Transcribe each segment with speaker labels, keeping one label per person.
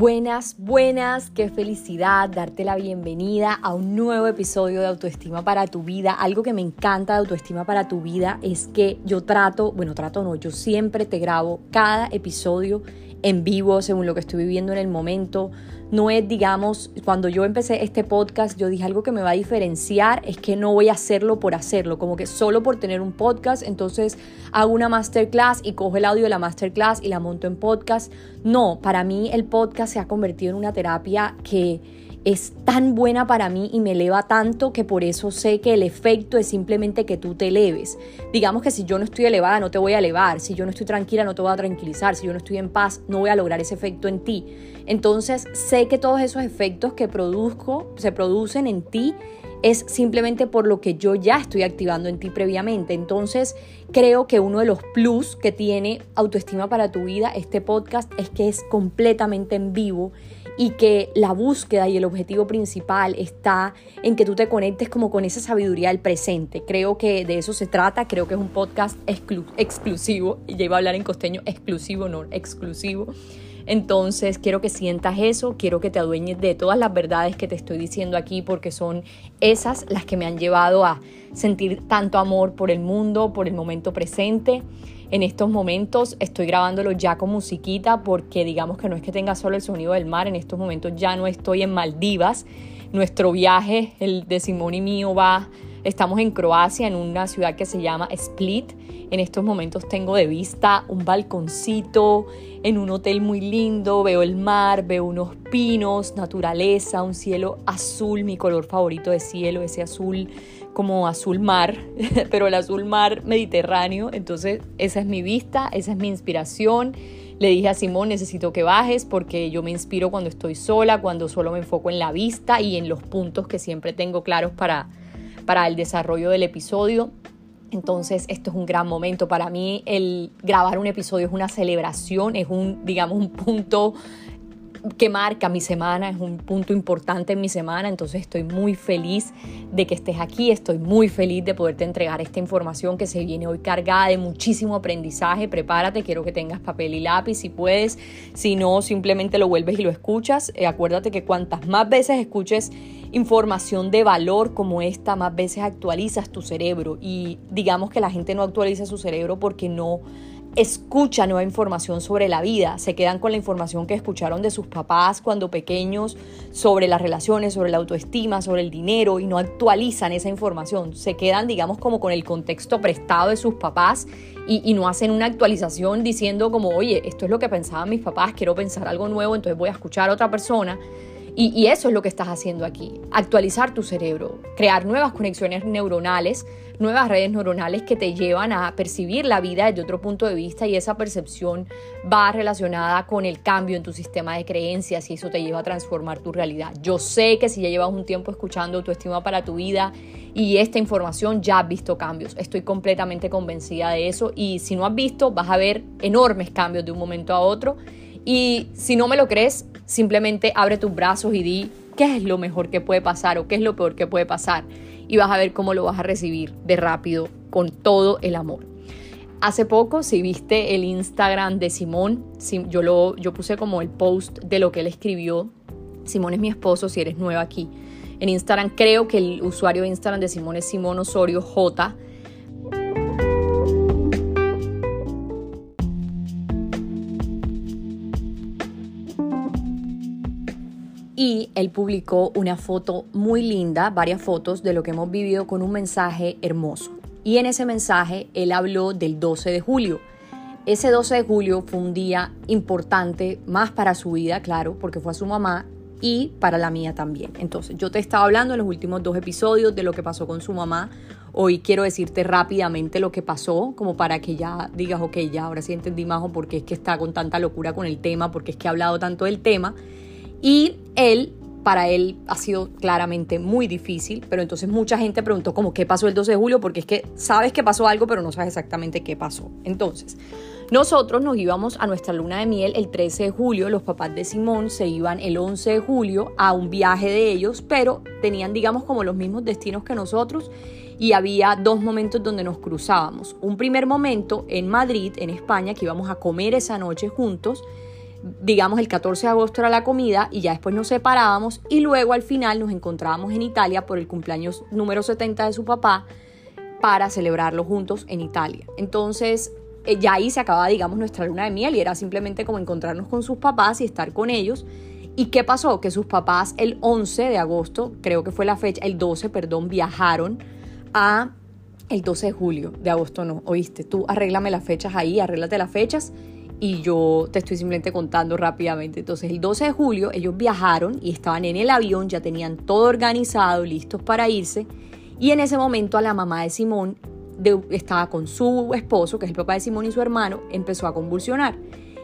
Speaker 1: Buenas, buenas, qué felicidad darte la bienvenida a un nuevo episodio de Autoestima para tu vida. Algo que me encanta de Autoestima para tu vida es que yo trato, bueno, trato no, yo siempre te grabo cada episodio en vivo según lo que estoy viviendo en el momento. No es, digamos, cuando yo empecé este podcast, yo dije algo que me va a diferenciar, es que no voy a hacerlo por hacerlo, como que solo por tener un podcast, entonces hago una masterclass y cojo el audio de la masterclass y la monto en podcast. No, para mí el podcast se ha convertido en una terapia que es tan buena para mí y me eleva tanto que por eso sé que el efecto es simplemente que tú te eleves. Digamos que si yo no estoy elevada no te voy a elevar, si yo no estoy tranquila no te voy a tranquilizar, si yo no estoy en paz no voy a lograr ese efecto en ti. Entonces sé que todos esos efectos que produzco se producen en ti es simplemente por lo que yo ya estoy activando en ti previamente. Entonces, creo que uno de los plus que tiene autoestima para tu vida, este podcast, es que es completamente en vivo y que la búsqueda y el objetivo principal está en que tú te conectes como con esa sabiduría del presente. Creo que de eso se trata, creo que es un podcast exclusivo, y ya iba a hablar en costeño, exclusivo, no, exclusivo. Entonces quiero que sientas eso, quiero que te adueñes de todas las verdades que te estoy diciendo aquí porque son esas las que me han llevado a sentir tanto amor por el mundo, por el momento presente en estos momentos estoy grabándolo ya con musiquita porque digamos que no es que tenga solo el sonido del mar, en estos momentos ya no estoy en Maldivas. Nuestro viaje, el de Simón y mío, va, estamos en Croacia, en una ciudad que se llama Split. En estos momentos tengo de vista un balconcito en un hotel muy lindo, veo el mar, veo unos pinos, naturaleza, un cielo azul, mi color favorito de cielo, ese azul como azul mar, pero el azul mar mediterráneo. Entonces esa es mi vista, esa es mi inspiración. Le dije a Simón, necesito que bajes porque yo me inspiro cuando estoy sola, cuando solo me enfoco en la vista y en los puntos que siempre tengo claros para, para el desarrollo del episodio. Entonces, esto es un gran momento para mí. El grabar un episodio es una celebración, es un, digamos, un punto que marca mi semana, es un punto importante en mi semana, entonces estoy muy feliz de que estés aquí, estoy muy feliz de poderte entregar esta información que se viene hoy cargada de muchísimo aprendizaje, prepárate, quiero que tengas papel y lápiz si puedes, si no, simplemente lo vuelves y lo escuchas, eh, acuérdate que cuantas más veces escuches información de valor como esta, más veces actualizas tu cerebro y digamos que la gente no actualiza su cerebro porque no escucha nueva información sobre la vida, se quedan con la información que escucharon de sus papás cuando pequeños sobre las relaciones, sobre la autoestima, sobre el dinero y no actualizan esa información, se quedan digamos como con el contexto prestado de sus papás y, no hacen una actualización diciendo como, oye, esto es lo que pensaban mis papás, quiero pensar algo nuevo, entonces voy a escuchar a otra persona. Y, eso es lo que estás haciendo aquí, actualizar tu cerebro, crear nuevas conexiones neuronales nuevas redes neuronales que te llevan a percibir la vida desde otro punto de vista y esa percepción va relacionada con el cambio en tu sistema de creencias y eso te lleva a transformar tu realidad. Yo sé que si ya llevas un tiempo escuchando tu estima para tu vida y esta información ya has visto cambios. Estoy completamente convencida de eso y si no has visto vas a ver enormes cambios de un momento a otro y si no me lo crees, simplemente abre tus brazos y di qué es lo mejor que puede pasar o qué es lo peor que puede pasar y vas a ver cómo lo vas a recibir de rápido con todo el amor. Hace poco, si viste el Instagram de Simón, yo, lo, yo puse como el post de lo que él escribió. Simón es mi esposo, si eres nueva aquí. En Instagram creo que el usuario de Instagram de Simón es Simón Osorio J. y él publicó una foto muy linda, varias fotos de lo que hemos vivido con un mensaje hermoso. Y en ese mensaje él habló del 12 de julio. Ese 12 de julio fue un día importante, más para su vida, claro, porque fue a su mamá y para la mía también. Entonces, yo te estaba hablando en los últimos dos episodios de lo que pasó con su mamá. Hoy quiero decirte rápidamente lo que pasó, como para que ya digas, ok, ya ahora sí entendí más o por qué es que está con tanta locura con el tema, porque es que ha hablado tanto del tema. Y él, para él ha sido claramente muy difícil, pero entonces mucha gente preguntó como qué pasó el 12 de julio, porque es que sabes que pasó algo, pero no sabes exactamente qué pasó. Entonces, nosotros nos íbamos a nuestra luna de miel el 13 de julio, los papás de Simón se iban el 11 de julio a un viaje de ellos, pero tenían digamos como los mismos destinos que nosotros y había dos momentos donde nos cruzábamos. Un primer momento en Madrid, en España, que íbamos a comer esa noche juntos, digamos el 14 de agosto era la comida y ya después nos separábamos y luego al final nos encontrábamos en Italia por el cumpleaños número 70 de su papá para celebrarlo juntos en Italia. Entonces eh, ya ahí se acababa, digamos, nuestra luna de miel y era simplemente como encontrarnos con sus papás y estar con ellos. ¿Y qué pasó? Que sus papás el 11 de agosto, creo que fue la fecha, el 12, perdón, viajaron a el 12 de julio, de agosto no, oíste, tú arréglame las fechas ahí, arréglate las fechas y yo te estoy simplemente contando rápidamente. Entonces el 12 de julio ellos viajaron y estaban en el avión, ya tenían todo organizado, listos para irse y en ese momento a la mamá de Simón estaba con su esposo, que es el papá de Simón y su hermano, empezó a convulsionar.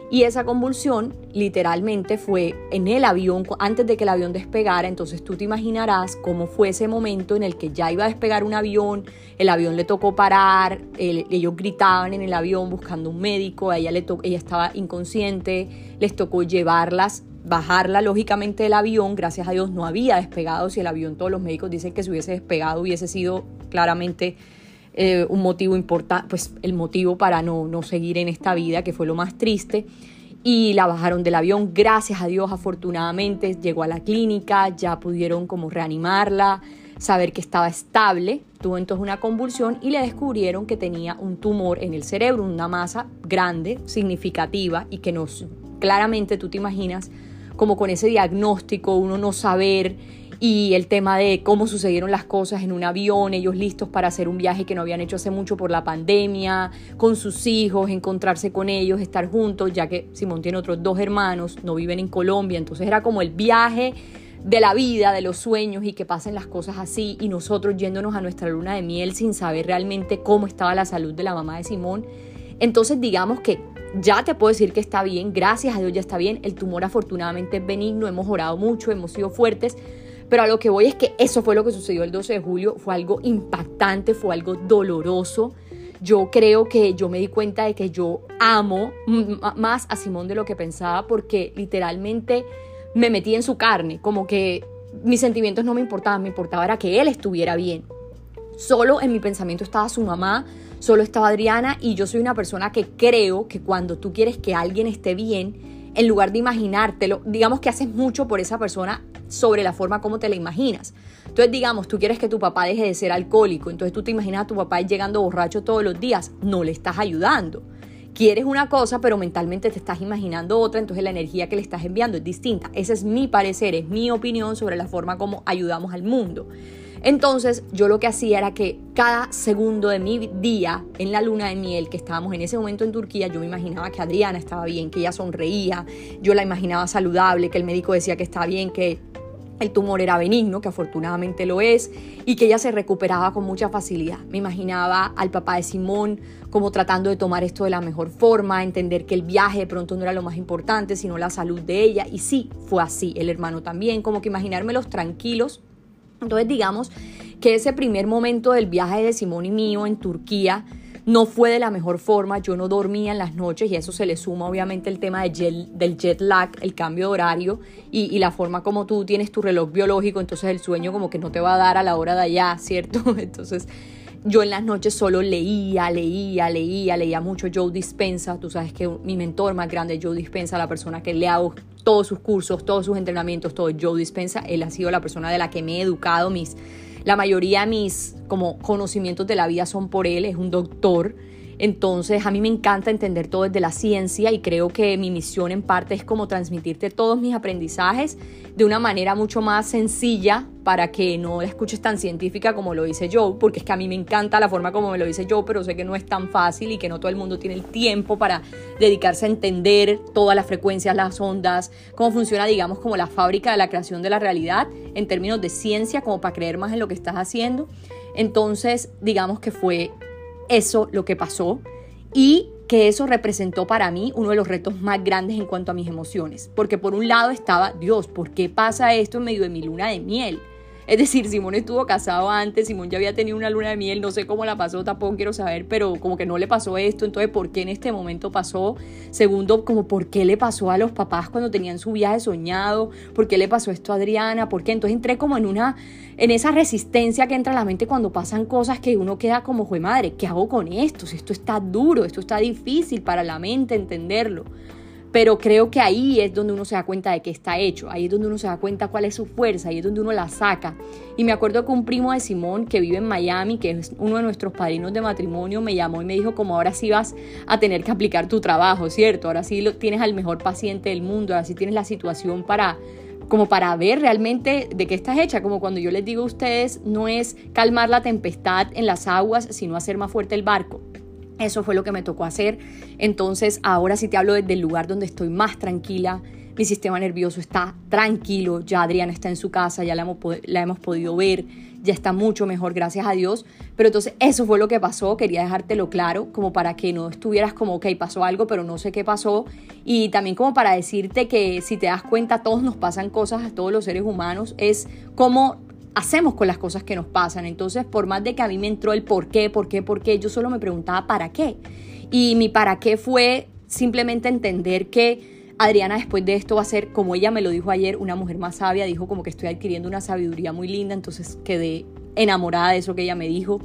Speaker 1: Y esa convulsión literalmente fue en el avión, antes de que el avión despegara, entonces tú te imaginarás cómo fue ese momento en el que ya iba a despegar un avión, el avión le tocó parar, ellos gritaban en el avión buscando un médico, ella, le ella estaba inconsciente, les tocó llevarlas, bajarla lógicamente del avión, gracias a Dios no había despegado, si el avión todos los médicos dicen que se hubiese despegado hubiese sido claramente eh, un motivo importante, pues el motivo para no, no seguir en esta vida, que fue lo más triste. Y la bajaron del avión, gracias a Dios, afortunadamente llegó a la clínica, ya pudieron como reanimarla, saber que estaba estable, tuvo entonces una convulsión y le descubrieron que tenía un tumor en el cerebro, una masa grande, significativa y que nos claramente tú te imaginas como con ese diagnóstico, uno no saber y el tema de cómo sucedieron las cosas en un avión, ellos listos para hacer un viaje que no habían hecho hace mucho por la pandemia, con sus hijos, encontrarse con ellos, estar juntos, ya que Simón tiene otros dos hermanos, no viven en Colombia, entonces era como el viaje de la vida, de los sueños y que pasen las cosas así. Y nosotros yéndonos a nuestra luna de miel sin saber realmente cómo estaba la salud de la mamá de Simón. Entonces digamos que ya te puedo decir que está bien, gracias a Dios ya está bien, el tumor afortunadamente es benigno, hemos orado mucho, hemos sido fuertes, pero a lo que voy es que eso fue lo que sucedió el 12 de julio, fue algo impactante, fue algo doloroso. Yo creo que yo me di cuenta de que yo amo más a Simón de lo que pensaba porque literalmente me metí en su carne, como que mis sentimientos no me importaban, me importaba era que él estuviera bien. Solo en mi pensamiento estaba su mamá, solo estaba Adriana y yo soy una persona que creo que cuando tú quieres que alguien esté bien, en lugar de imaginártelo, digamos que haces mucho por esa persona sobre la forma como te la imaginas. Entonces, digamos, tú quieres que tu papá deje de ser alcohólico, entonces tú te imaginas a tu papá llegando borracho todos los días, no le estás ayudando. Quieres una cosa, pero mentalmente te estás imaginando otra, entonces la energía que le estás enviando es distinta. Ese es mi parecer, es mi opinión sobre la forma como ayudamos al mundo. Entonces yo lo que hacía era que cada segundo de mi día en la luna de miel que estábamos en ese momento en Turquía, yo me imaginaba que Adriana estaba bien, que ella sonreía, yo la imaginaba saludable, que el médico decía que estaba bien, que el tumor era benigno, que afortunadamente lo es, y que ella se recuperaba con mucha facilidad. Me imaginaba al papá de Simón como tratando de tomar esto de la mejor forma, entender que el viaje de pronto no era lo más importante, sino la salud de ella, y sí, fue así, el hermano también, como que imaginármelos tranquilos. Entonces digamos que ese primer momento del viaje de Simón y mío en Turquía, no fue de la mejor forma, yo no dormía en las noches y eso se le suma obviamente el tema del jet lag, el cambio de horario y, la forma como tú tienes tu reloj biológico, entonces el sueño como que no te va a dar a la hora de allá, ¿cierto? Entonces yo en las noches solo leía, leía, leía, leía mucho Joe Dispensa, tú sabes que mi mentor más grande Joe Dispensa, la persona que le hago todos sus cursos, todos sus entrenamientos, todo Joe Dispensa, él ha sido la persona de la que me he educado mis la mayoría de mis como conocimientos de la vida son por él, es un doctor. Entonces a mí me encanta entender todo desde la ciencia y creo que mi misión en parte es como transmitirte todos mis aprendizajes de una manera mucho más sencilla para que no la escuches tan científica como lo dice Joe, porque es que a mí me encanta la forma como me lo dice Joe, pero sé que no es tan fácil y que no todo el mundo tiene el tiempo para dedicarse a entender todas las frecuencias, las ondas, cómo funciona, digamos, como la fábrica de la creación de la realidad en términos de ciencia, como para creer más en lo que estás haciendo. Entonces, digamos que fue eso lo que pasó y que eso representó para mí uno de los retos más grandes en cuanto a mis emociones. Porque por un lado estaba, Dios, ¿por qué pasa esto en medio de mi luna de miel? Es decir, Simón estuvo casado antes, Simón ya había tenido una luna de miel, no sé cómo la pasó, tampoco quiero saber, pero como que no le pasó esto, entonces ¿por qué en este momento pasó? Segundo, como ¿por qué le pasó a los papás cuando tenían su viaje soñado? ¿Por qué le pasó esto a Adriana? ¿Por qué? Entonces entré como en una, en esa resistencia que entra a la mente cuando pasan cosas que uno queda como, jue madre, ¿qué hago con esto? Esto está duro, esto está difícil para la mente entenderlo. Pero creo que ahí es donde uno se da cuenta de que está hecho, ahí es donde uno se da cuenta cuál es su fuerza, ahí es donde uno la saca. Y me acuerdo que un primo de Simón que vive en Miami, que es uno de nuestros padrinos de matrimonio, me llamó y me dijo como ahora sí vas a tener que aplicar tu trabajo, ¿cierto? Ahora sí lo, tienes al mejor paciente del mundo, ahora sí tienes la situación para como para ver realmente de qué estás hecha, como cuando yo les digo a ustedes, no es calmar la tempestad en las aguas, sino hacer más fuerte el barco. Eso fue lo que me tocó hacer. Entonces ahora sí te hablo desde el lugar donde estoy más tranquila. Mi sistema nervioso está tranquilo. Ya Adriana está en su casa, ya la hemos, la hemos podido ver. Ya está mucho mejor, gracias a Dios. Pero entonces eso fue lo que pasó. Quería dejártelo claro, como para que no estuvieras como, ok, pasó algo, pero no sé qué pasó. Y también como para decirte que si te das cuenta, todos nos pasan cosas a todos los seres humanos. Es como hacemos con las cosas que nos pasan. Entonces, por más de que a mí me entró el por qué, por qué, por qué, yo solo me preguntaba para qué. Y mi para qué fue simplemente entender que Adriana después de esto va a ser, como ella me lo dijo ayer, una mujer más sabia, dijo como que estoy adquiriendo una sabiduría muy linda, entonces quedé enamorada de eso que ella me dijo.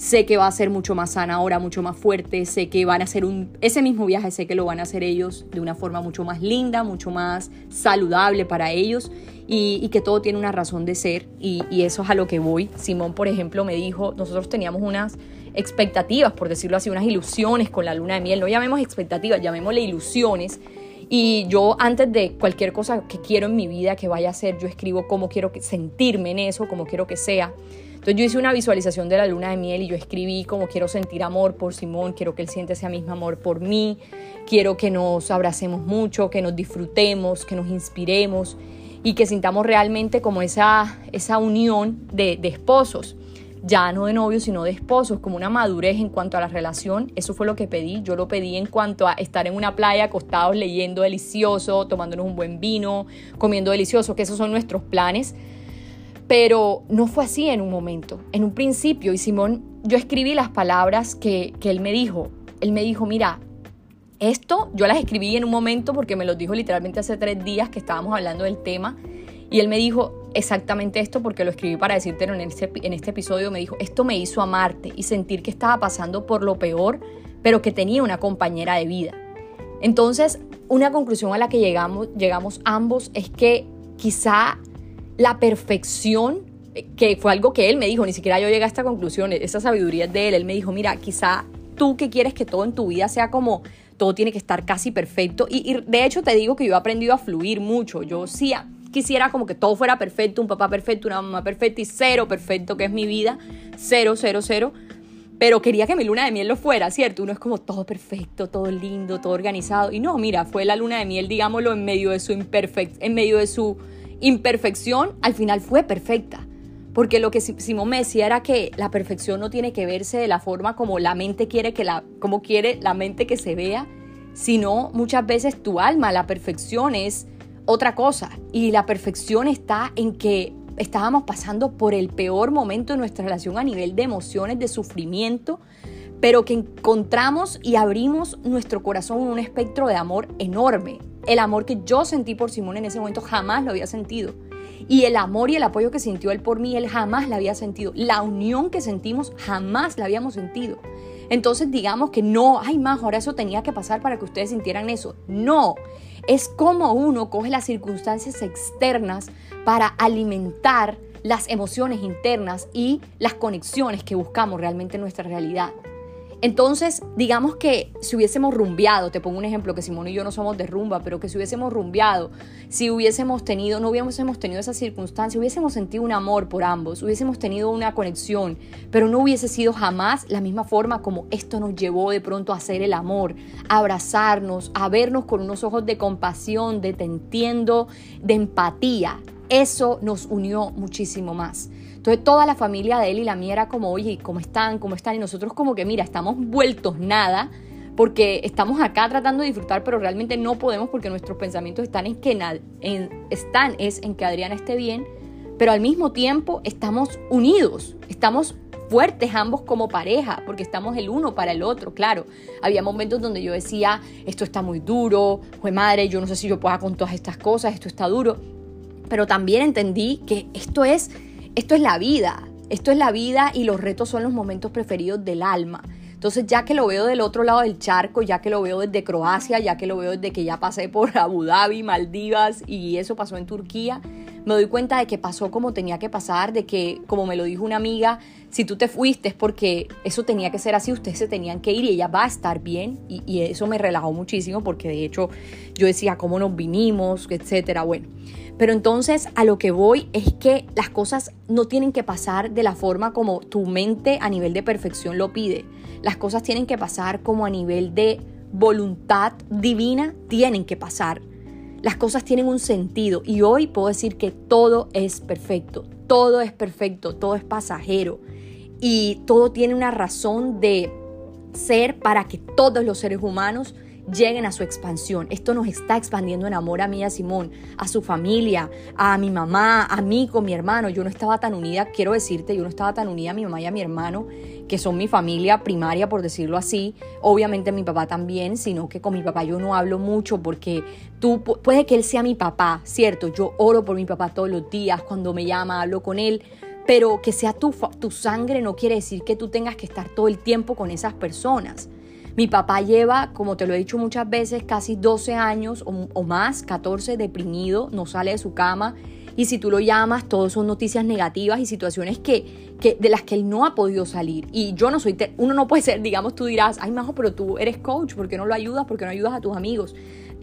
Speaker 1: Sé que va a ser mucho más sana ahora, mucho más fuerte. Sé que van a hacer un, ese mismo viaje, sé que lo van a hacer ellos de una forma mucho más linda, mucho más saludable para ellos y, que todo tiene una razón de ser y, y eso es a lo que voy. Simón, por ejemplo, me dijo, nosotros teníamos unas expectativas, por decirlo así, unas ilusiones con la luna de miel. No llamemos expectativas, llamémosle ilusiones. Y yo antes de cualquier cosa que quiero en mi vida que vaya a ser, yo escribo cómo quiero sentirme en eso, cómo quiero que sea. Entonces yo hice una visualización de la luna de miel y yo escribí como quiero sentir amor por Simón, quiero que él siente ese mismo amor por mí, quiero que nos abracemos mucho, que nos disfrutemos, que nos inspiremos y que sintamos realmente como esa, esa unión de, de esposos ya no de novios, sino de esposos, como una madurez en cuanto a la relación. Eso fue lo que pedí. Yo lo pedí en cuanto a estar en una playa acostados leyendo delicioso, tomándonos un buen vino, comiendo delicioso, que esos son nuestros planes. Pero no fue así en un momento, en un principio. Y Simón, yo escribí las palabras que, él me dijo. Él me dijo, mira, esto yo las escribí en un momento porque me lo dijo literalmente hace tres días que estábamos hablando del tema. Y él me dijo exactamente esto porque lo escribí para decirte en este, en este episodio. Me dijo, esto me hizo amarte y sentir que estaba pasando por lo peor, pero que tenía una compañera de vida. Entonces, una conclusión a la que llegamos, llegamos ambos es que quizá la perfección, que fue algo que él me dijo, ni siquiera yo llegué a esta conclusión, esa sabiduría es de él, él me dijo, mira, quizá tú que quieres que todo en tu vida sea como, todo tiene que estar casi perfecto, y, de hecho te digo que yo he aprendido a fluir mucho, yo sí quisiera como que todo fuera perfecto, un papá perfecto, una mamá perfecta y cero perfecto, que es mi vida, cero, cero, cero, pero quería que mi luna de miel lo fuera, ¿cierto? Uno es como todo perfecto, todo lindo, todo organizado. Y no, mira, fue la luna de miel, digámoslo, en medio de su imperfecto, en medio de su imperfección al final fue perfecta. Porque lo que Simón me decía era que la perfección no tiene que verse de la forma como la mente quiere que la, como quiere la mente que se vea, sino muchas veces tu alma, la perfección es otra cosa. Y la perfección está en que estábamos pasando por el peor momento de nuestra relación a nivel de emociones, de sufrimiento, pero que encontramos y abrimos nuestro corazón en un espectro de amor enorme. El amor que yo sentí por Simón en ese momento jamás lo había sentido. Y el amor y el apoyo que sintió él por mí, él jamás la había sentido. La unión que sentimos jamás la habíamos sentido. Entonces digamos que no, hay más, ahora eso tenía que pasar para que ustedes sintieran eso. No, es como uno coge las circunstancias externas para alimentar las emociones internas y las conexiones que buscamos realmente en nuestra realidad. Entonces, digamos que si hubiésemos rumbeado, te pongo un ejemplo, que Simón y yo no somos de rumba, pero que si hubiésemos rumbeado, si hubiésemos tenido, no hubiésemos tenido esa circunstancia, hubiésemos sentido un amor por ambos, hubiésemos tenido una conexión, pero no hubiese sido jamás la misma forma como esto nos llevó de pronto a hacer el amor, a abrazarnos, a vernos con unos ojos de compasión, de te entiendo, de empatía. eso nos unió muchísimo más. Entonces toda la familia de él y la mía era como, oye, ¿cómo están? ¿Cómo están? Y nosotros como que, mira, estamos vueltos nada porque estamos acá tratando de disfrutar, pero realmente no podemos porque nuestros pensamientos están en que, en, están es en que Adriana esté bien, pero al mismo tiempo estamos unidos, estamos fuertes ambos como pareja, porque estamos el uno para el otro, claro. Había momentos donde yo decía, esto está muy duro, fue madre, yo no sé si yo pueda con todas estas cosas, esto está duro, pero también entendí que esto es, esto es la vida, esto es la vida y los retos son los momentos preferidos del alma. Entonces, ya que lo veo del otro lado del charco, ya que lo veo desde Croacia, ya que lo veo desde que ya pasé por Abu Dhabi, Maldivas y eso pasó en Turquía, me doy cuenta de que pasó como tenía que pasar, de que, como me lo dijo una amiga, si tú te fuiste es porque eso tenía que ser así, ustedes se tenían que ir y ella va a estar bien. Y, eso me relajó muchísimo porque de hecho yo decía cómo nos vinimos, etcétera. Bueno. Pero entonces a lo que voy es que las cosas no tienen que pasar de la forma como tu mente a nivel de perfección lo pide. Las cosas tienen que pasar como a nivel de voluntad divina, tienen que pasar. Las cosas tienen un sentido y hoy puedo decir que todo es perfecto, todo es perfecto, todo es pasajero y todo tiene una razón de ser para que todos los seres humanos lleguen a su expansión. Esto nos está expandiendo en amor a mí, a Simón, a su familia, a mi mamá, a mí con mi hermano. Yo no estaba tan unida, quiero decirte, yo no estaba tan unida a mi mamá y a mi hermano, que son mi familia primaria, por decirlo así. Obviamente mi papá también, sino que con mi papá yo no hablo mucho porque tú, puede que él sea mi papá, ¿cierto? Yo oro por mi papá todos los días, cuando me llama, hablo con él pero que sea tu, tu, sangre no quiere decir que tú tengas que estar todo el tiempo con esas personas. Mi papá lleva, como te lo he dicho muchas veces, casi 12 años o, más, 14 deprimido, no sale de su cama. Y si tú lo llamas, todo son noticias negativas y situaciones que, que, de las que él no ha podido salir. Y yo no soy, uno no puede ser, digamos, tú dirás, ay, Majo, pero tú eres coach, ¿por qué no lo ayudas? ¿Por qué no ayudas a tus amigos?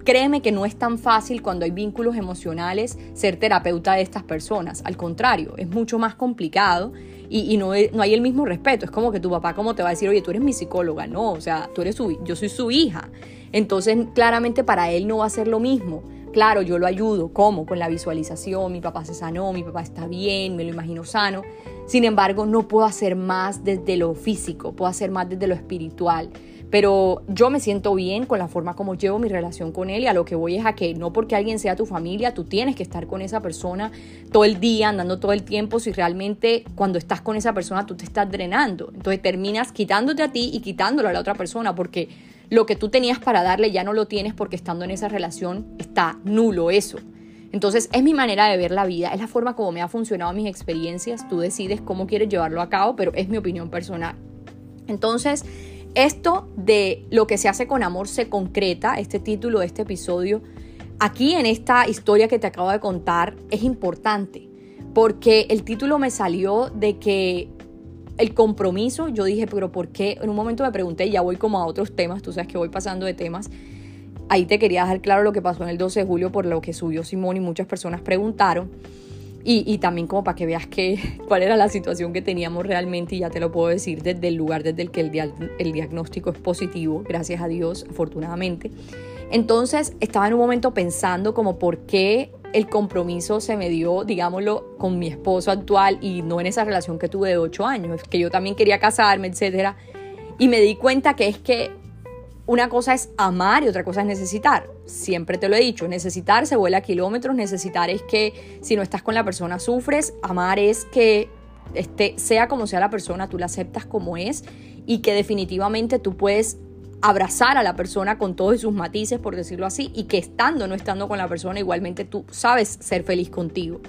Speaker 1: Créeme que no es tan fácil cuando hay vínculos emocionales ser terapeuta de estas personas. Al contrario, es mucho más complicado y, no, no, hay el mismo respeto. Es como que tu papá, como te va a decir, oye, tú eres mi psicóloga? No, o sea, tú eres su, yo soy su hija. Entonces, claramente para él no va a ser lo mismo. Claro, yo lo ayudo. ¿Cómo? Con la visualización. Mi papá se sanó, mi papá está bien, me lo imagino sano. Sin embargo, no puedo hacer más desde lo físico, puedo hacer más desde lo espiritual. Pero yo me siento bien con la forma como llevo mi relación con él y a lo que voy es a que no porque alguien sea tu familia, tú tienes que estar con esa persona todo el día, andando todo el tiempo, si realmente cuando estás con esa persona tú te estás drenando. Entonces terminas quitándote a ti y quitándolo a la otra persona porque lo que tú tenías para darle ya no lo tienes porque estando en esa relación está nulo eso. Entonces es mi manera de ver la vida, es la forma como me ha funcionado mis experiencias, tú decides cómo quieres llevarlo a cabo, pero es mi opinión personal. Entonces, esto de lo que se hace con amor se concreta, este título este episodio, aquí en esta historia que te acabo de contar, es importante, porque el título me salió de que el compromiso, yo dije, pero ¿por qué? En un momento me pregunté, ya voy como a otros temas, tú sabes que voy pasando de temas. Ahí te quería dejar claro lo que pasó en el 12 de julio por lo que subió Simón y muchas personas preguntaron. Y, también como para que veas que, cuál era la situación que teníamos realmente y ya te lo puedo decir desde el lugar desde el que el, el diagnóstico es positivo, gracias a Dios, afortunadamente. Entonces estaba en un momento pensando como por qué el compromiso se me dio, digámoslo, con mi esposo actual y no en esa relación que tuve de ocho años, que yo también quería casarme, etc. Y me di cuenta que es que una cosa es amar y otra cosa es necesitar. Siempre te lo he dicho, necesitar se vuela a kilómetros, necesitar es que si no estás con la persona sufres, amar es que este, sea como sea la persona, tú la aceptas como es y que definitivamente tú puedes abrazar a la persona con todos sus matices, por decirlo así, y que estando o no estando con la persona, igualmente tú sabes ser feliz contigo.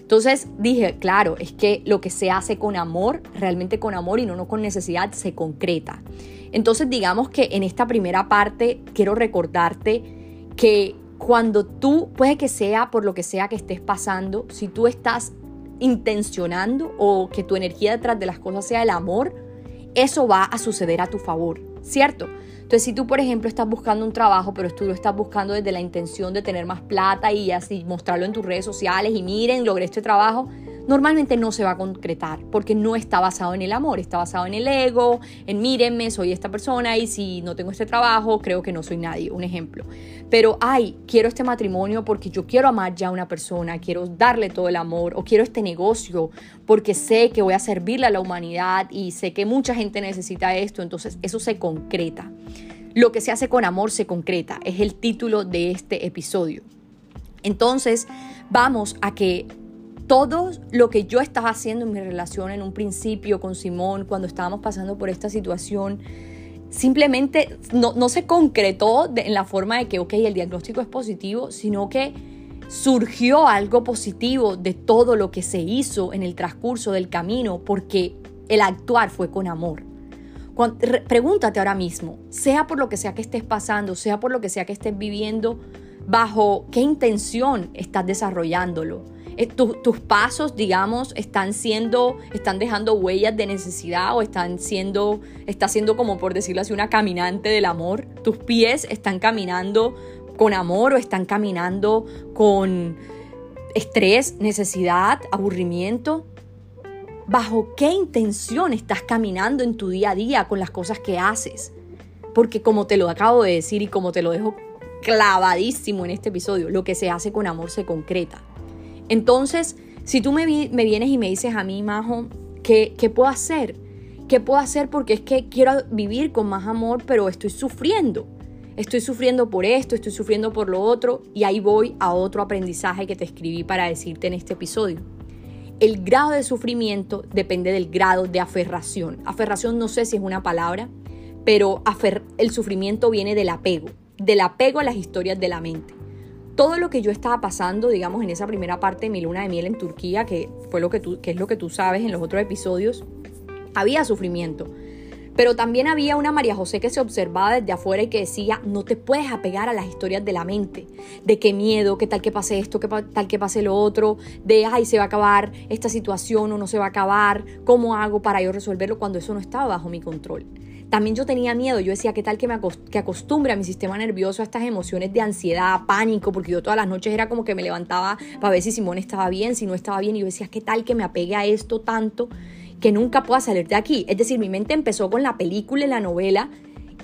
Speaker 1: Entonces dije, claro, es que lo que se hace con amor, realmente con amor y no, no con necesidad, se concreta. Entonces digamos que en esta primera parte quiero recordarte que cuando tú, puede que sea por lo que sea que estés pasando, si tú estás intencionando o que tu energía detrás de las cosas sea el amor, eso va a suceder a tu favor, ¿cierto? Entonces, si tú, por ejemplo, estás buscando un trabajo, pero tú lo estás buscando desde la intención de tener más plata y así mostrarlo en tus redes sociales y miren, logré este trabajo, normalmente no se va a concretar porque no está basado en el amor, está basado en el ego, en mírenme, soy esta persona y si no tengo este trabajo, creo que no soy nadie, un ejemplo. Pero, ay, quiero este matrimonio porque yo quiero amar ya a una persona, quiero darle todo el amor o quiero este negocio porque sé que voy a servirle a la humanidad y sé que mucha gente necesita esto, entonces eso se concreta. Lo que se hace con amor se concreta, es el título de este episodio. Entonces, vamos a que todo lo que yo estaba haciendo en mi relación en un principio con Simón, cuando estábamos pasando por esta situación, simplemente no, se concretó en la forma de que, ok, el diagnóstico es positivo, sino que surgió algo positivo de todo lo que se hizo en el transcurso del camino, porque el actuar fue con amor. pregúntate ahora mismo, sea por lo que sea que estés pasando, sea por lo que sea que estés viviendo, bajo qué intención estás desarrollándolo. Eh, tus pasos, digamos, están siendo, están dejando huellas de necesidad o están siendo, está siendo como por decirlo así, una caminante del amor. Tus pies están caminando con amor o están caminando con estrés, necesidad, aburrimiento. ¿Bajo qué intención estás caminando en tu día a día con las cosas que haces? Porque como te lo acabo de decir y como te lo dejo clavadísimo en este episodio, lo que se hace con amor se concreta. Entonces, si tú me, vienes y me dices a mí, Majo, ¿qué, ¿qué puedo hacer? ¿Qué puedo hacer? Porque es que quiero vivir con más amor, pero estoy sufriendo. Estoy sufriendo por esto, estoy sufriendo por lo otro, y ahí voy a otro aprendizaje que te escribí para decirte en este episodio. El grado de sufrimiento depende del grado de aferración. Aferración no sé si es una palabra, pero el sufrimiento viene del apego, del apego a las historias de la mente todo lo que yo estaba pasando, digamos, en esa primera parte de mi luna de miel en Turquía, que fue lo que tú, que es lo que tú sabes en los otros episodios, había sufrimiento. Pero también había una María José que se observaba desde afuera y que decía, no te puedes apegar a las historias de la mente, de qué miedo, qué tal que pase esto, qué tal que pase lo otro, de, ay, se va a acabar esta situación o no se va a acabar, ¿cómo hago para yo resolverlo cuando eso no estaba bajo mi control? También yo tenía miedo, yo decía, ¿qué tal que me acostumbre a mi sistema nervioso a estas emociones de ansiedad, pánico? Porque yo todas las noches era como que me levantaba para ver si Simón estaba bien, si no estaba bien, y yo decía, ¿qué tal que me apegue a esto tanto que nunca pueda salir de aquí? Es decir, mi mente empezó con la película y la novela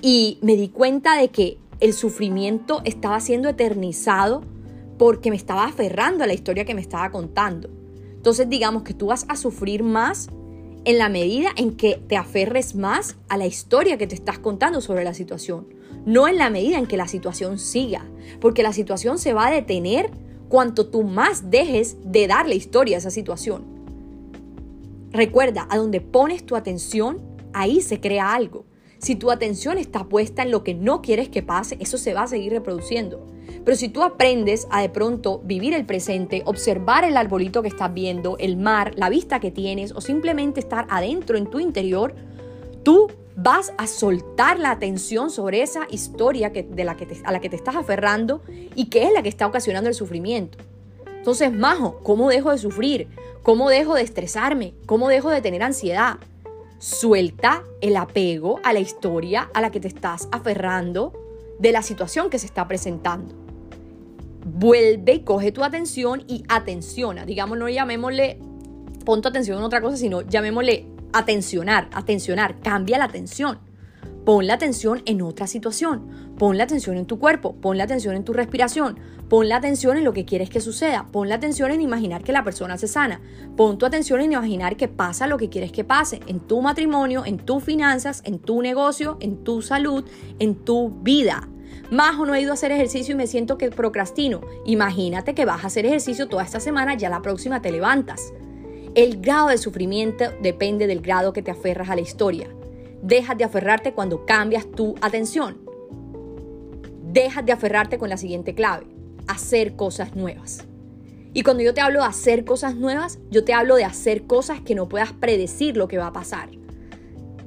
Speaker 1: y me di cuenta de que el sufrimiento estaba siendo eternizado porque me estaba aferrando a la historia que me estaba contando. Entonces digamos que tú vas a sufrir más en la medida en que te aferres más a la historia que te estás contando sobre la situación, no en la medida en que la situación siga, porque la situación se va a detener cuanto tú más dejes de darle historia a esa situación. Recuerda, a donde pones tu atención, ahí se crea algo. Si tu atención está puesta en lo que no quieres que pase, eso se va a seguir reproduciendo. Pero si tú aprendes a de pronto vivir el presente, observar el arbolito que estás viendo, el mar, la vista que tienes o simplemente estar adentro en tu interior, tú vas a soltar la atención sobre esa historia que, de la que a la que te estás aferrando y que es la que está ocasionando el sufrimiento. Entonces, Majo, ¿cómo dejo de sufrir? ¿Cómo dejo de estresarme? ¿Cómo dejo de tener ansiedad? Suelta el apego a la historia a la que te estás aferrando de la situación que se está presentando vuelve y coge tu atención y atenciona. Digamos, no llamémosle, pon tu atención en otra cosa, sino llamémosle atencionar, atencionar, cambia la atención. Pon la atención en otra situación, pon la atención en tu cuerpo, pon la atención en tu respiración, pon la atención en lo que quieres que suceda, pon la atención en imaginar que la persona se sana, pon tu atención en imaginar que pasa lo que quieres que pase en tu matrimonio, en tus finanzas, en tu negocio, en tu salud, en tu vida. Majo, no he ido a hacer ejercicio y me siento que procrastino. Imagínate que vas a hacer ejercicio toda esta semana, ya la próxima te levantas. El grado de sufrimiento depende del grado que te aferras a la historia. Dejas de aferrarte cuando cambias tu atención. Dejas de aferrarte con la siguiente clave, hacer cosas nuevas. Y cuando yo te hablo de hacer cosas nuevas, yo te hablo de hacer cosas que no puedas predecir lo que va a pasar.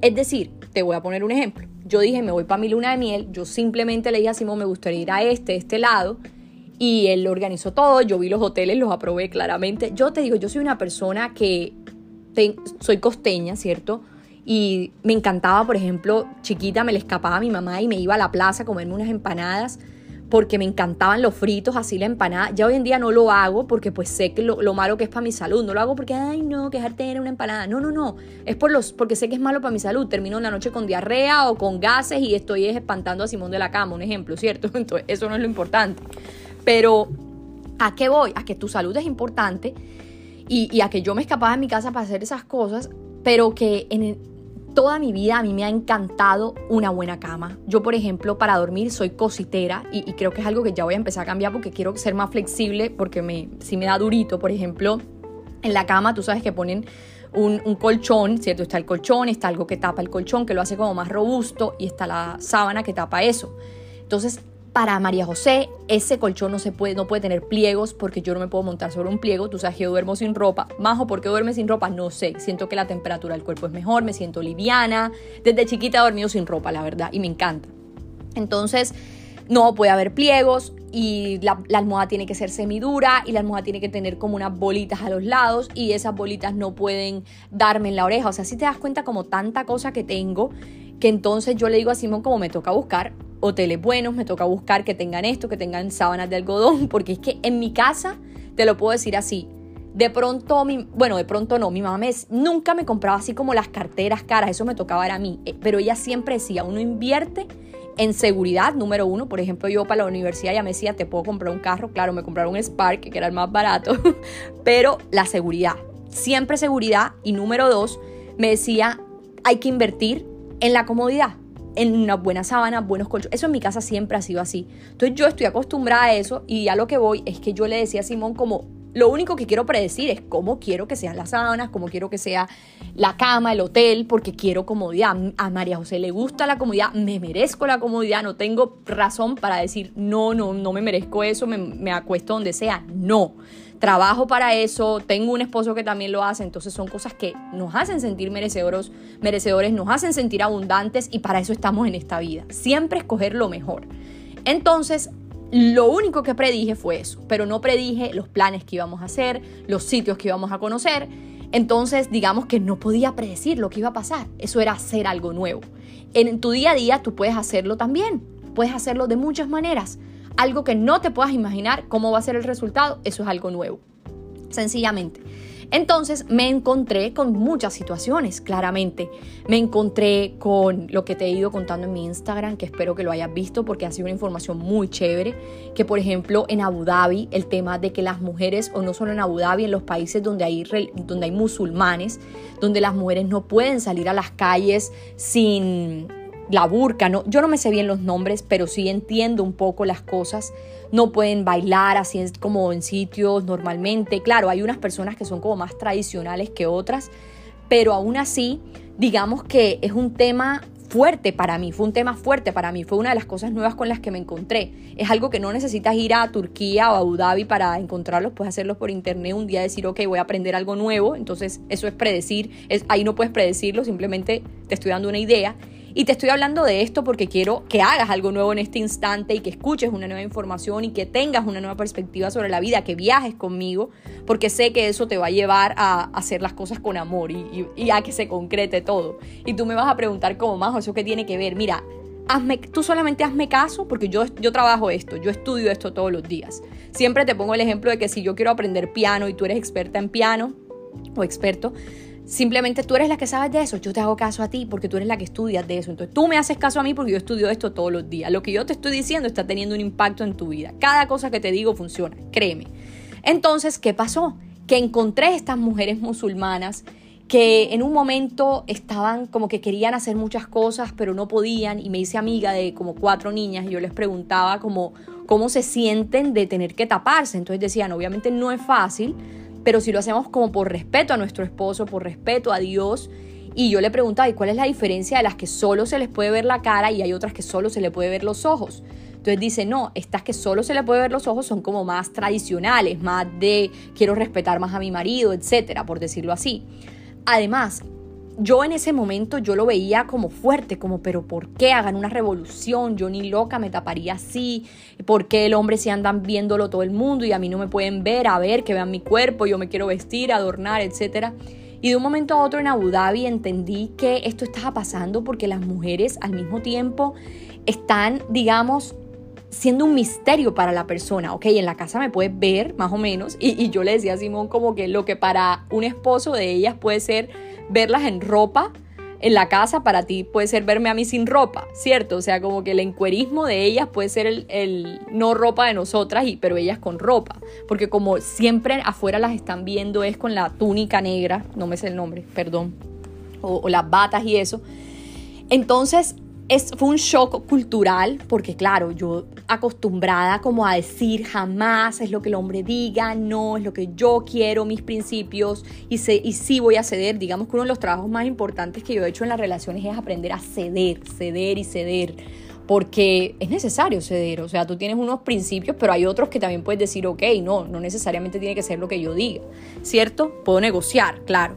Speaker 1: Es decir, te voy a poner un ejemplo. Yo dije, me voy para mi luna de miel. Yo simplemente le dije a Simón, me gustaría ir a este, este lado. Y él lo organizó todo. Yo vi los hoteles, los aprobé claramente. Yo te digo, yo soy una persona que soy costeña, ¿cierto? Y me encantaba, por ejemplo, chiquita me le escapaba a mi mamá y me iba a la plaza a comerme unas empanadas porque me encantaban los fritos, así la empanada. Ya hoy en día no lo hago porque pues sé que lo, malo que es para mi salud. No lo hago porque, ay, no, que dejar tener una empanada. No, no, no. Es por los, porque sé que es malo para mi salud. Termino la noche con diarrea o con gases y estoy espantando a Simón de la cama, un ejemplo, ¿cierto? Entonces, eso no es lo importante. Pero, ¿a qué voy? A que tu salud es importante y, y a que yo me escapaba de mi casa para hacer esas cosas, pero que en el, Toda mi vida a mí me ha encantado una buena cama. Yo, por ejemplo, para dormir soy cositera y, creo que es algo que ya voy a empezar a cambiar porque quiero ser más flexible porque si me da durito, por ejemplo, en la cama tú sabes que ponen un, un, colchón, ¿cierto? Está el colchón, está algo que tapa el colchón, que lo hace como más robusto y está la sábana que tapa eso. Entonces, para María José, ese colchón no, se puede, no puede tener pliegos porque yo no me puedo montar sobre un pliego. Tú sabes que yo duermo sin ropa. Majo, ¿por qué duerme sin ropa? No sé. Siento que la temperatura del cuerpo es mejor, me siento liviana. Desde chiquita he dormido sin ropa, la verdad, y me encanta. Entonces, no puede haber pliegos y la, la, almohada tiene que ser semidura y la almohada tiene que tener como unas bolitas a los lados y esas bolitas no pueden darme en la oreja. O sea, si te das cuenta como tanta cosa que tengo que entonces yo le digo a Simón como me toca buscar hoteles buenos, me toca buscar que tengan esto, que tengan sábanas de algodón, porque es que en mi casa, te lo puedo decir así, de pronto, mi, bueno, de pronto no, mi mamá me, nunca me compraba así como las carteras caras, eso me tocaba a mí, eh, pero ella siempre decía, uno invierte en seguridad, número uno, por ejemplo, yo para la universidad ya me decía, te puedo comprar un carro, claro, me compraron un Spark, que era el más barato, pero la seguridad, siempre seguridad, y número dos, me decía, hay que invertir en la comodidad en una buena sábana, buenos colchones. Eso en mi casa siempre ha sido así. Entonces yo estoy acostumbrada a eso y a lo que voy es que yo le decía a Simón como lo único que quiero predecir es cómo quiero que sean las sábanas, cómo quiero que sea la cama, el hotel, porque quiero comodidad. A María José le gusta la comodidad, me merezco la comodidad, no tengo razón para decir no, no, no me merezco eso, me, me acuesto donde sea. No trabajo para eso, tengo un esposo que también lo hace, entonces son cosas que nos hacen sentir merecedores, merecedores, nos hacen sentir abundantes y para eso estamos en esta vida, siempre escoger lo mejor. Entonces, lo único que predije fue eso, pero no predije los planes que íbamos a hacer, los sitios que íbamos a conocer. Entonces, digamos que no podía predecir lo que iba a pasar. Eso era hacer algo nuevo. En tu día a día tú puedes hacerlo también. Puedes hacerlo de muchas maneras algo que no te puedas imaginar cómo va a ser el resultado, eso es algo nuevo. Sencillamente. Entonces me encontré con muchas situaciones, claramente. Me encontré con lo que te he ido contando en mi Instagram, que espero que lo hayas visto porque ha sido una información muy chévere, que por ejemplo en Abu Dhabi el tema de que las mujeres, o no solo en Abu Dhabi, en los países donde hay, donde hay musulmanes, donde las mujeres no pueden salir a las calles sin la burka, no, yo no me sé bien los nombres, pero sí entiendo un poco las cosas. No pueden bailar así como en sitios normalmente. Claro, hay unas personas que son como más tradicionales que otras, pero aún así, digamos que es un tema fuerte para mí, fue un tema fuerte para mí, fue una de las cosas nuevas con las que me encontré. Es algo que no necesitas ir a Turquía o a Abu Dhabi para encontrarlos, puedes hacerlos por internet un día, decir, ok, voy a aprender algo nuevo, entonces eso es predecir, ahí no puedes predecirlo, simplemente te estoy dando una idea y te estoy hablando de esto porque quiero que hagas algo nuevo en este instante y que escuches una nueva información y que tengas una nueva perspectiva sobre la vida, que viajes conmigo, porque sé que eso te va a llevar a hacer las cosas con amor y, a que se concrete todo. Y tú me vas a preguntar como más, ¿eso qué tiene que ver? Mira, hazme, tú solamente hazme caso porque yo, yo trabajo esto, yo estudio esto todos los días. Siempre te pongo el ejemplo de que si yo quiero aprender piano y tú eres experta en piano o experto, Simplemente tú eres la que sabes de eso, yo te hago caso a ti porque tú eres la que estudias de eso. Entonces tú me haces caso a mí porque yo estudio esto todos los días. Lo que yo te estoy diciendo está teniendo un impacto en tu vida. Cada cosa que te digo funciona, créeme. Entonces, ¿qué pasó? Que encontré estas mujeres musulmanas que en un momento estaban como que querían hacer muchas cosas pero no podían y me hice amiga de como cuatro niñas y yo les preguntaba como cómo se sienten de tener que taparse. Entonces decían, obviamente no es fácil, pero si lo hacemos como por respeto a nuestro esposo, por respeto a Dios. Y yo le preguntaba, ¿y cuál es la diferencia de las que solo se les puede ver la cara y hay otras que solo se le puede ver los ojos? Entonces dice, no, estas que solo se le puede ver los ojos son como más tradicionales, más de quiero respetar más a mi marido, etcétera, por decirlo así. Además, yo en ese momento yo lo veía como fuerte, como, pero ¿por qué hagan una revolución? Yo ni loca me taparía así. ¿Por qué el hombre se andan viéndolo todo el mundo y a mí no me pueden ver, a ver, que vean mi cuerpo, yo me quiero vestir, adornar, etcétera? Y de un momento a otro en Abu Dhabi entendí que esto estaba pasando porque las mujeres al mismo tiempo están, digamos, siendo un misterio para la persona. Ok, en la casa me puedes ver más o menos. Y, y, yo le decía a Simón como que lo que para un esposo de ellas puede ser verlas en ropa en la casa, para ti puede ser verme a mí sin ropa, ¿cierto? O sea, como que el encuerismo de ellas puede ser el, no ropa de nosotras, y, pero ellas con ropa. Porque como siempre afuera las están viendo es con la túnica negra, no me sé el nombre, perdón, o, o las batas y eso. Entonces, fue un shock cultural porque claro, yo acostumbrada como a decir jamás es lo que el hombre diga, no es lo que yo quiero, mis principios y, y sí voy a ceder. Digamos que uno de los trabajos más importantes que yo he hecho en las relaciones es aprender a ceder, ceder y ceder. Porque es necesario ceder, o sea, tú tienes unos principios, pero hay otros que también puedes decir, ok, no, no necesariamente tiene que ser lo que yo diga, ¿cierto? Puedo negociar, claro.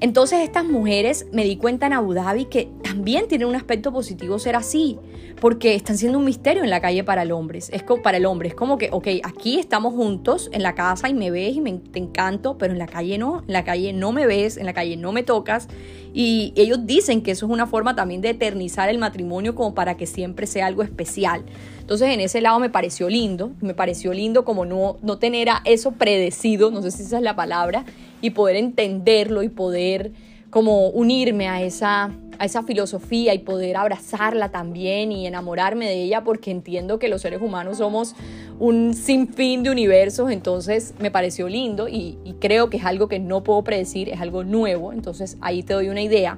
Speaker 1: Entonces estas mujeres me di cuenta en Abu Dhabi que también tienen un aspecto positivo ser así, porque están siendo un misterio en la calle para el hombre. Es como, para el hombre, es como que, ok, aquí estamos juntos en la casa y me ves y me, te encanto, pero en la calle no, en la calle no me ves, en la calle no me tocas. Y ellos dicen que eso es una forma también de eternizar el matrimonio como para que siempre sea algo especial. Entonces en ese lado me pareció lindo, me pareció lindo como no, no tener a eso predecido, no sé si esa es la palabra, y poder entenderlo y poder como unirme a esa, a esa filosofía y poder abrazarla también y enamorarme de ella porque entiendo que los seres humanos somos un sinfín de universos, entonces me pareció lindo y, y creo que es algo que no puedo predecir, es algo nuevo, entonces ahí te doy una idea.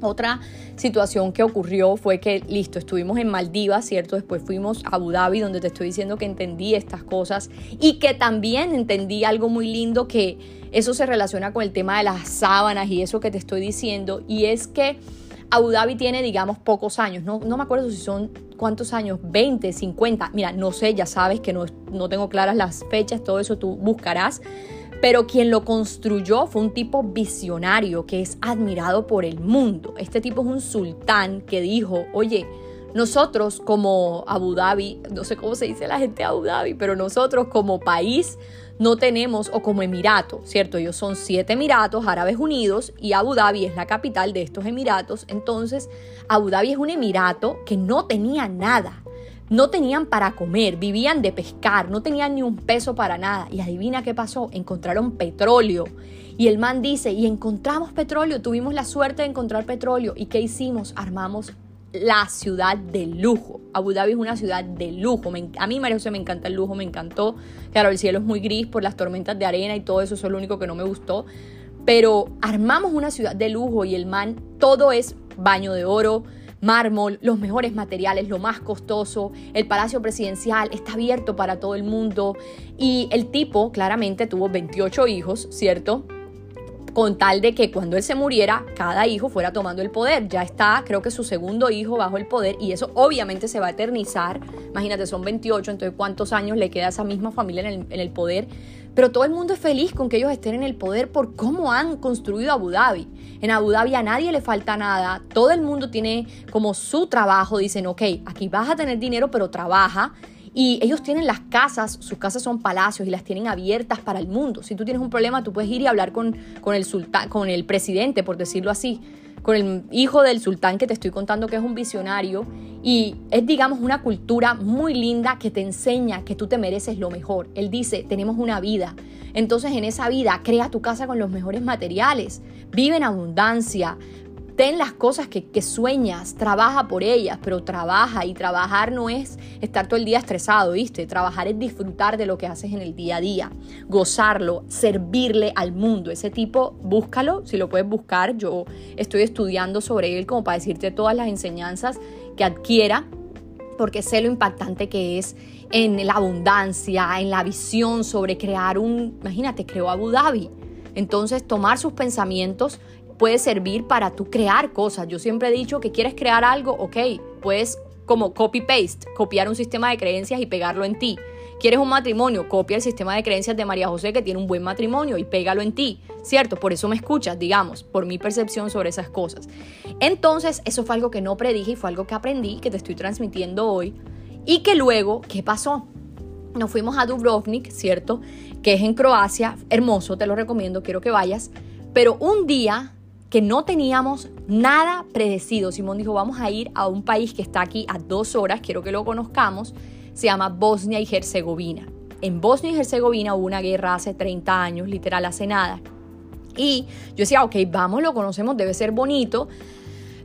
Speaker 1: Otra situación que ocurrió fue que, listo, estuvimos en Maldivas, ¿cierto? Después fuimos a Abu Dhabi, donde te estoy diciendo que entendí estas cosas y que también entendí algo muy lindo que eso se relaciona con el tema de las sábanas y eso que te estoy diciendo, y es que Abu Dhabi tiene, digamos, pocos años, no, no me acuerdo si son cuántos años, 20, 50, mira, no sé, ya sabes que no, no tengo claras las fechas, todo eso tú buscarás pero quien lo construyó fue un tipo visionario que es admirado por el mundo. Este tipo es un sultán que dijo, oye, nosotros como Abu Dhabi, no sé cómo se dice la gente Abu Dhabi, pero nosotros como país no tenemos, o como emirato, ¿cierto? Ellos son siete emiratos árabes unidos y Abu Dhabi es la capital de estos emiratos. Entonces, Abu Dhabi es un emirato que no tenía nada no tenían para comer, vivían de pescar, no tenían ni un peso para nada. Y adivina qué pasó, encontraron petróleo. Y el man dice, y encontramos petróleo, tuvimos la suerte de encontrar petróleo. ¿Y qué hicimos? Armamos la ciudad de lujo. Abu Dhabi es una ciudad de lujo. a mí, María José, me encanta el lujo, me encantó. Claro, el cielo es muy gris por las tormentas de arena y todo eso, eso es lo único que no me gustó. Pero armamos una ciudad de lujo y el man, todo es baño de oro, mármol, los mejores materiales, lo más costoso. El Palacio Presidencial está abierto para todo el mundo. Y el tipo claramente tuvo 28 hijos, ¿cierto? con tal de que cuando él se muriera, cada hijo fuera tomando el poder. Ya está, creo que su segundo hijo bajo el poder y eso obviamente se va a eternizar. Imagínate, son 28, entonces cuántos años le queda a esa misma familia en el, en el poder. Pero todo el mundo es feliz con que ellos estén en el poder por cómo han construido Abu Dhabi. En Abu Dhabi a nadie le falta nada, todo el mundo tiene como su trabajo, dicen, ok, aquí vas a tener dinero, pero trabaja. Y ellos tienen las casas, sus casas son palacios y las tienen abiertas para el mundo. Si tú tienes un problema, tú puedes ir y hablar con, con el sultán, con el presidente, por decirlo así con el hijo del sultán que te estoy contando que es un visionario y es digamos una cultura muy linda que te enseña que tú te mereces lo mejor. Él dice, tenemos una vida. Entonces en esa vida crea tu casa con los mejores materiales, vive en abundancia, ten las cosas que, sueñas, trabaja por ellas, pero trabaja y trabajar no es estar todo el día estresado, ¿viste? Trabajar es disfrutar de lo que haces en el día a día, gozarlo, servirle al mundo. Ese tipo, búscalo, si lo puedes buscar, yo estoy estudiando sobre él como para decirte todas las enseñanzas que adquiera, porque sé lo impactante que es en la abundancia, en la visión sobre crear un, imagínate, creó Abu Dhabi. Entonces, tomar sus pensamientos puede servir para tú crear cosas. Yo siempre he dicho que quieres crear algo, ok, puedes como copy-paste, copiar un sistema de creencias y pegarlo en ti. ¿Quieres un matrimonio? Copia el sistema de creencias de María José que tiene un buen matrimonio y pégalo en ti, ¿cierto? Por eso me escuchas, digamos, por mi percepción sobre esas cosas. Entonces, eso fue algo que no predije y fue algo que aprendí, que te estoy transmitiendo hoy. Y que luego, ¿qué pasó? Nos fuimos a Dubrovnik, ¿cierto? Que es en Croacia, hermoso, te lo recomiendo, quiero que vayas. Pero un día que no teníamos nada predecido. Simón dijo, vamos a ir a un país que está aquí a dos horas, quiero que lo conozcamos. se llama Bosnia y Herzegovina. En Bosnia y Herzegovina hubo una guerra hace 30 años, literal hace nada. Y yo decía, ok, vamos, lo conocemos, debe ser bonito.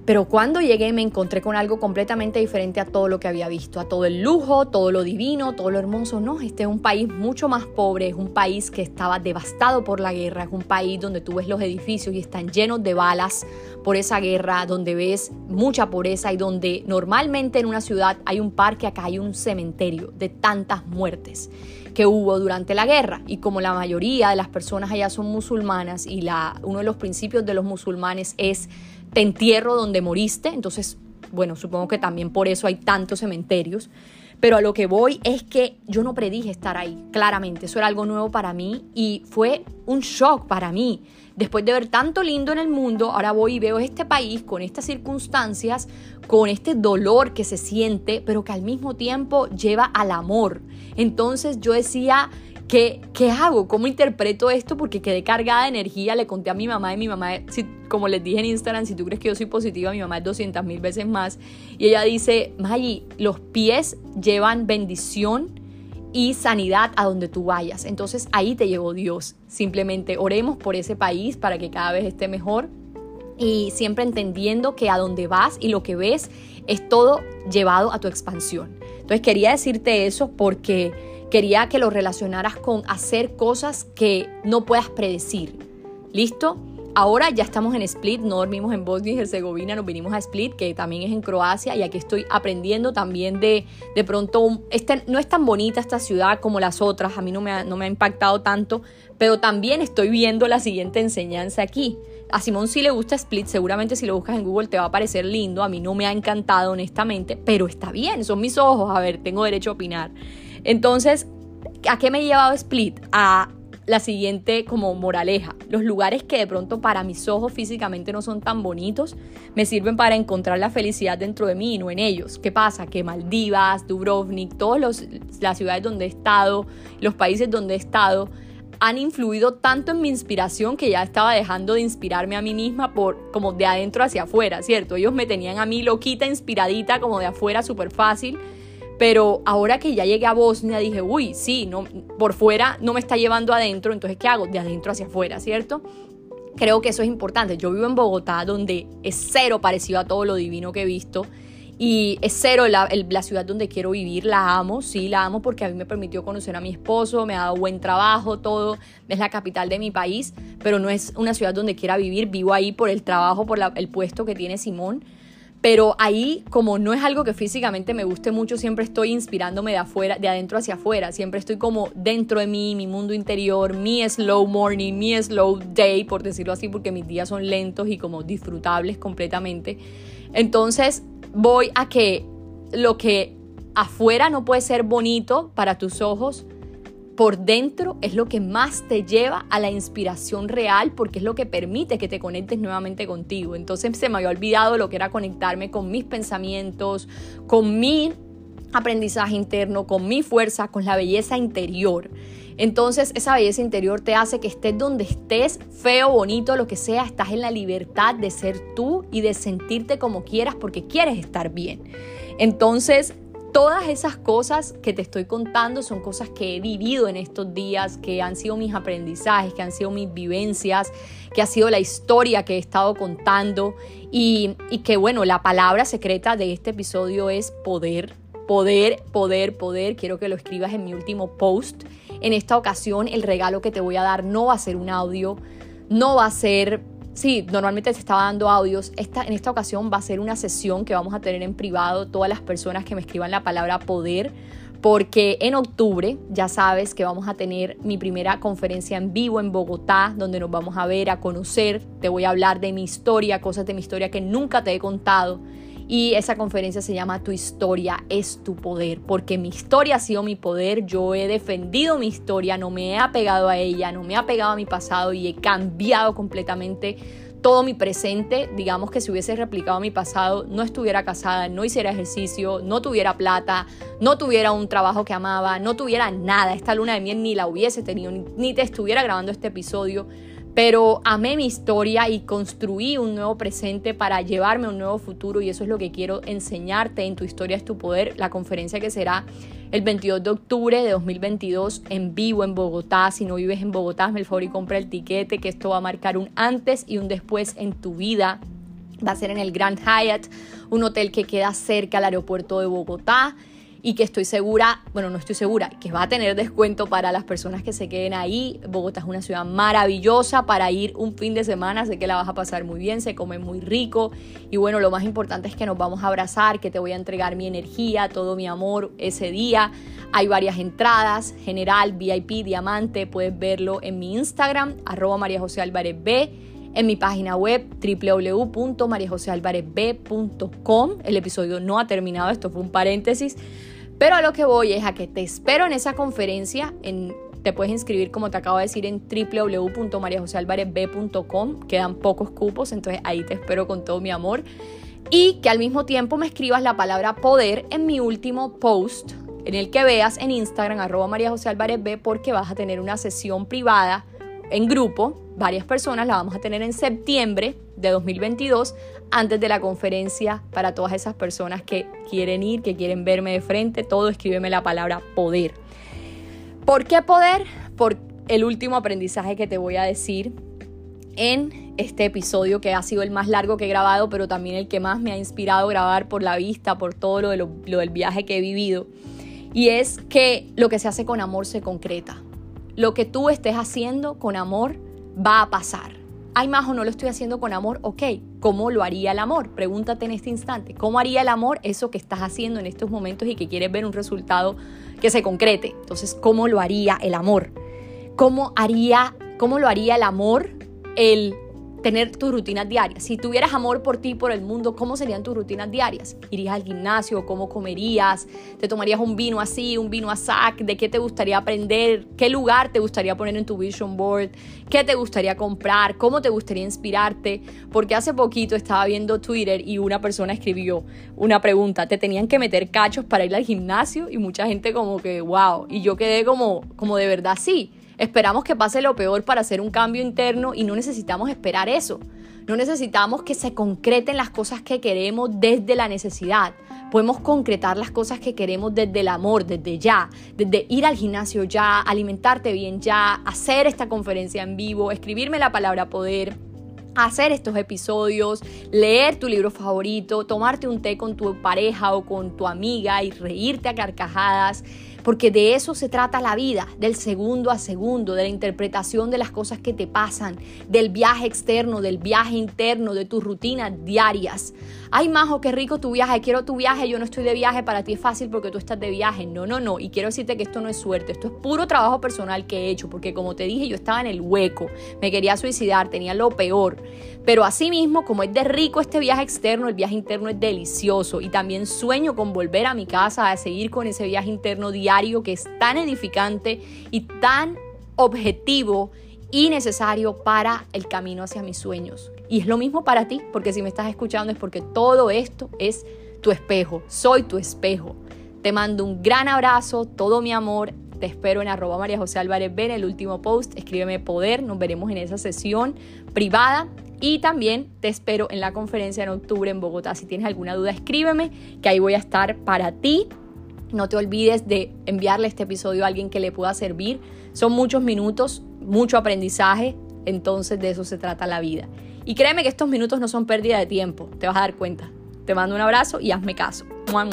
Speaker 1: Pero cuando llegué me encontré con algo completamente diferente a todo lo que había visto, a todo el lujo, todo lo divino, todo lo hermoso. No, este es un país mucho más pobre, es un país que estaba devastado por la guerra, es un país donde tú ves los edificios y están llenos de balas por esa guerra, donde ves mucha pobreza y donde normalmente en una ciudad hay un parque, acá hay un cementerio de tantas muertes que hubo durante la guerra. Y como la mayoría de las personas allá son musulmanas y uno de los principios de los musulmanes es te entierro donde moriste, entonces, bueno, supongo que también por eso hay tantos cementerios. Pero a lo que voy es que yo no predije estar ahí, claramente. Eso era algo nuevo para mí y fue un shock para mí. Después de ver tanto lindo en el mundo, ahora voy y veo este país con estas circunstancias, con este dolor que se siente, pero que al mismo tiempo lleva al amor. Entonces yo decía, ¿Qué, ¿qué, hago? ¿Cómo interpreto esto? Porque quedé cargada de energía, le conté a mi mamá y mi mamá, si, como les dije en Instagram, si tú crees que yo soy positiva, mi mamá es 200 mil veces más. Y ella dice, Maggie, los pies llevan bendición y sanidad a donde tú vayas. Entonces ahí te llevó Dios. Simplemente oremos por ese país para que cada vez esté mejor y siempre entendiendo que a donde vas y lo que ves es todo llevado a tu expansión. Entonces quería decirte eso porque Quería que lo relacionaras con hacer cosas que no puedas predecir. ¿Listo? Ahora ya estamos en Split, no dormimos en Bosnia y Herzegovina, nos vinimos a Split, que también es en Croacia, y aquí estoy aprendiendo también de, de pronto, este, no es tan bonita esta ciudad como las otras, a mí no me, ha, no me ha impactado tanto, pero también estoy viendo la siguiente enseñanza aquí. A Simón sí le gusta Split, seguramente si lo buscas en Google te va a parecer lindo, a mí no me ha encantado honestamente, pero está bien, son mis ojos, a ver, tengo derecho a opinar. Entonces, ¿a qué me he llevado Split? A la siguiente como moraleja. Los lugares que de pronto para mis ojos físicamente no son tan bonitos, me sirven para encontrar la felicidad dentro de mí y no en ellos. ¿Qué pasa? Que Maldivas, Dubrovnik, todas las ciudades donde he estado, los países donde he estado, han influido tanto en mi inspiración que ya estaba dejando de inspirarme a mí misma por como de adentro hacia afuera, ¿cierto? Ellos me tenían a mí loquita, inspiradita, como de afuera, súper fácil pero ahora que ya llegué a Bosnia dije, uy, sí, no, por fuera no me está llevando adentro, entonces ¿qué hago? De adentro hacia afuera, ¿cierto? Creo que eso es importante. Yo vivo en Bogotá, donde es cero parecido a todo lo divino que he visto. Y es cero la, la, ciudad donde quiero vivir, la amo, sí, la amo porque a mí me permitió conocer a mi esposo, me ha dado buen trabajo, todo, es la capital de mi país, pero no es una ciudad donde quiera vivir, vivo ahí por el trabajo, por el puesto que tiene Simón, pero ahí, como no es algo que físicamente me guste mucho, siempre estoy inspirándome de afuera, de adentro hacia afuera. Siempre estoy como dentro de mí, mi mundo interior, mi slow morning, mi slow day, por decirlo así, porque mis días son lentos y como disfrutables completamente. Entonces, voy a que lo que afuera no puede ser bonito para tus ojos, por dentro es lo que más te lleva a la inspiración real porque es lo que permite que te conectes nuevamente contigo. Entonces se me había olvidado lo que era conectarme con mis pensamientos, con mi aprendizaje interno, con mi fuerza, con la belleza interior. Entonces esa belleza interior te hace que estés donde estés, feo, bonito, lo que sea, estás en la libertad de ser tú y de sentirte como quieras porque quieres estar bien. Entonces Todas esas cosas que te estoy contando son cosas que he vivido en estos días, que han sido mis aprendizajes, que han sido mis vivencias, que ha sido la historia que he estado contando y, y que bueno, la palabra secreta de este episodio es poder, poder, poder, poder. Quiero que lo escribas en mi último post. En esta ocasión el regalo que te voy a dar no va a ser un audio, no va a ser Sí, normalmente te estaba dando audios. Esta, en esta ocasión va a ser una sesión que vamos a tener en privado todas las personas que me escriban la palabra poder, porque en octubre ya sabes que vamos a tener mi primera conferencia en vivo en Bogotá, donde nos vamos a ver, a conocer. Te voy a hablar de mi historia, cosas de mi historia que nunca te he contado. Y esa conferencia se llama Tu historia es tu poder, porque mi historia ha sido mi poder, yo he defendido mi historia, no me he apegado a ella, no me he apegado a mi pasado y he cambiado completamente todo mi presente, digamos que si hubiese replicado mi pasado, no estuviera casada, no hiciera ejercicio, no tuviera plata, no tuviera un trabajo que amaba, no tuviera nada, esta luna de miel ni la hubiese tenido, ni te estuviera grabando este episodio, pero amé mi historia y construí un nuevo presente para llevarme a un nuevo futuro y eso es lo que quiero enseñarte en Tu historia es tu poder, la conferencia que será el 22 de octubre de 2022 en vivo en Bogotá. Si no vives en Bogotá, me el favor y compra el tiquete, que esto va a marcar un antes y un después en tu vida. Va a ser en el Grand Hyatt, un hotel que queda cerca al aeropuerto de Bogotá y que estoy segura, bueno, no estoy segura, que va a tener descuento para las personas que se queden ahí. Bogotá es una ciudad maravillosa para ir un fin de semana, sé que la vas a pasar muy bien, se come muy rico y bueno, lo más importante es que nos vamos a abrazar, que te voy a entregar mi energía, todo mi amor ese día. Hay varias entradas, general, VIP, diamante, puedes verlo en mi Instagram, arroba María José Álvarez B en mi página web www.mariajosealvarezb.com. El episodio no ha terminado, esto fue un paréntesis, pero a lo que voy es a que te espero en esa conferencia. En, te puedes inscribir, como te acabo de decir, en www.mariajosealvarezb.com. Quedan pocos cupos, entonces ahí te espero con todo mi amor. Y que al mismo tiempo me escribas la palabra poder en mi último post, en el que veas en Instagram, arroba María José Álvarez B, porque vas a tener una sesión privada en grupo, varias personas, la vamos a tener en septiembre de 2022 antes de la conferencia para todas esas personas que quieren ir, que quieren verme de frente, todo escríbeme la palabra poder. ¿Por qué poder? Por el último aprendizaje que te voy a decir en este episodio que ha sido el más largo que he grabado, pero también el que más me ha inspirado a grabar por la vista, por todo lo, lo del viaje que he vivido. Y es que lo que se hace con amor se concreta. Lo que tú estés haciendo con amor va a pasar ay Majo, no lo estoy haciendo con amor, ok, ¿cómo lo haría el amor? Pregúntate en este instante, ¿cómo haría el amor eso que estás haciendo en estos momentos y que quieres ver un resultado que se concrete? Entonces, ¿cómo lo haría el amor? ¿Cómo haría, cómo lo haría el amor el tener tus rutinas diarias. Si tuvieras amor por ti, por el mundo, ¿cómo serían tus rutinas diarias? ¿Irías al gimnasio? ¿Cómo comerías? ¿Te tomarías un vino así, un vino a sac? ¿De qué te gustaría aprender? ¿Qué lugar te gustaría poner en tu vision board? ¿Qué te gustaría comprar? ¿Cómo te gustaría inspirarte? Porque hace poquito estaba viendo Twitter y una persona escribió una pregunta, ¿te tenían que meter cachos para ir al gimnasio? Y mucha gente como que, wow. Y yo quedé como, como de verdad sí. Esperamos que pase lo peor para hacer un cambio interno y no necesitamos esperar eso. No necesitamos que se concreten las cosas que queremos desde la necesidad. Podemos concretar las cosas que queremos desde el amor, desde ya, desde ir al gimnasio ya, alimentarte bien ya, hacer esta conferencia en vivo, escribirme la palabra poder, hacer estos episodios, leer tu libro favorito, tomarte un té con tu pareja o con tu amiga y reírte a carcajadas porque de eso se trata la vida, del segundo a segundo, de la interpretación de las cosas que te pasan, del viaje externo, del viaje interno, de tus rutinas diarias. Ay, Majo, qué rico tu viaje, quiero tu viaje, yo no estoy de viaje, para ti es fácil porque tú estás de viaje. No, no, no. Y quiero decirte que esto no es suerte, esto es puro trabajo personal que he hecho, porque como te dije, yo estaba en el hueco, me quería suicidar, tenía lo peor. Pero asimismo, como es de rico este viaje externo, el viaje interno es delicioso y también sueño con volver a mi casa a seguir con ese viaje interno diario que es tan edificante y tan objetivo y necesario para el camino hacia mis sueños. Y es lo mismo para ti, porque si me estás escuchando es porque todo esto es tu espejo, soy tu espejo. Te mando un gran abrazo, todo mi amor. Te espero en arroba María José Álvarez en el último post. Escríbeme poder, nos veremos en esa sesión privada y también te espero en la conferencia en octubre en Bogotá. Si tienes alguna duda, escríbeme, que ahí voy a estar para ti. No te olvides de enviarle este episodio a alguien que le pueda servir. Son muchos minutos, mucho aprendizaje, entonces de eso se trata la vida. Y créeme que estos minutos no son pérdida de tiempo, te vas a dar cuenta. Te mando un abrazo y hazme caso. ¡Mua,